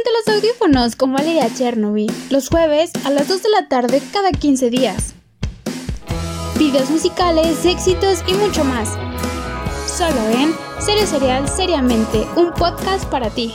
Ponte los audífonos con Valeria Chernobyl, los jueves a las 2 de la tarde cada 15 días. Videos musicales, éxitos y mucho más. Solo en Serio Serial Seriamente, un podcast para ti.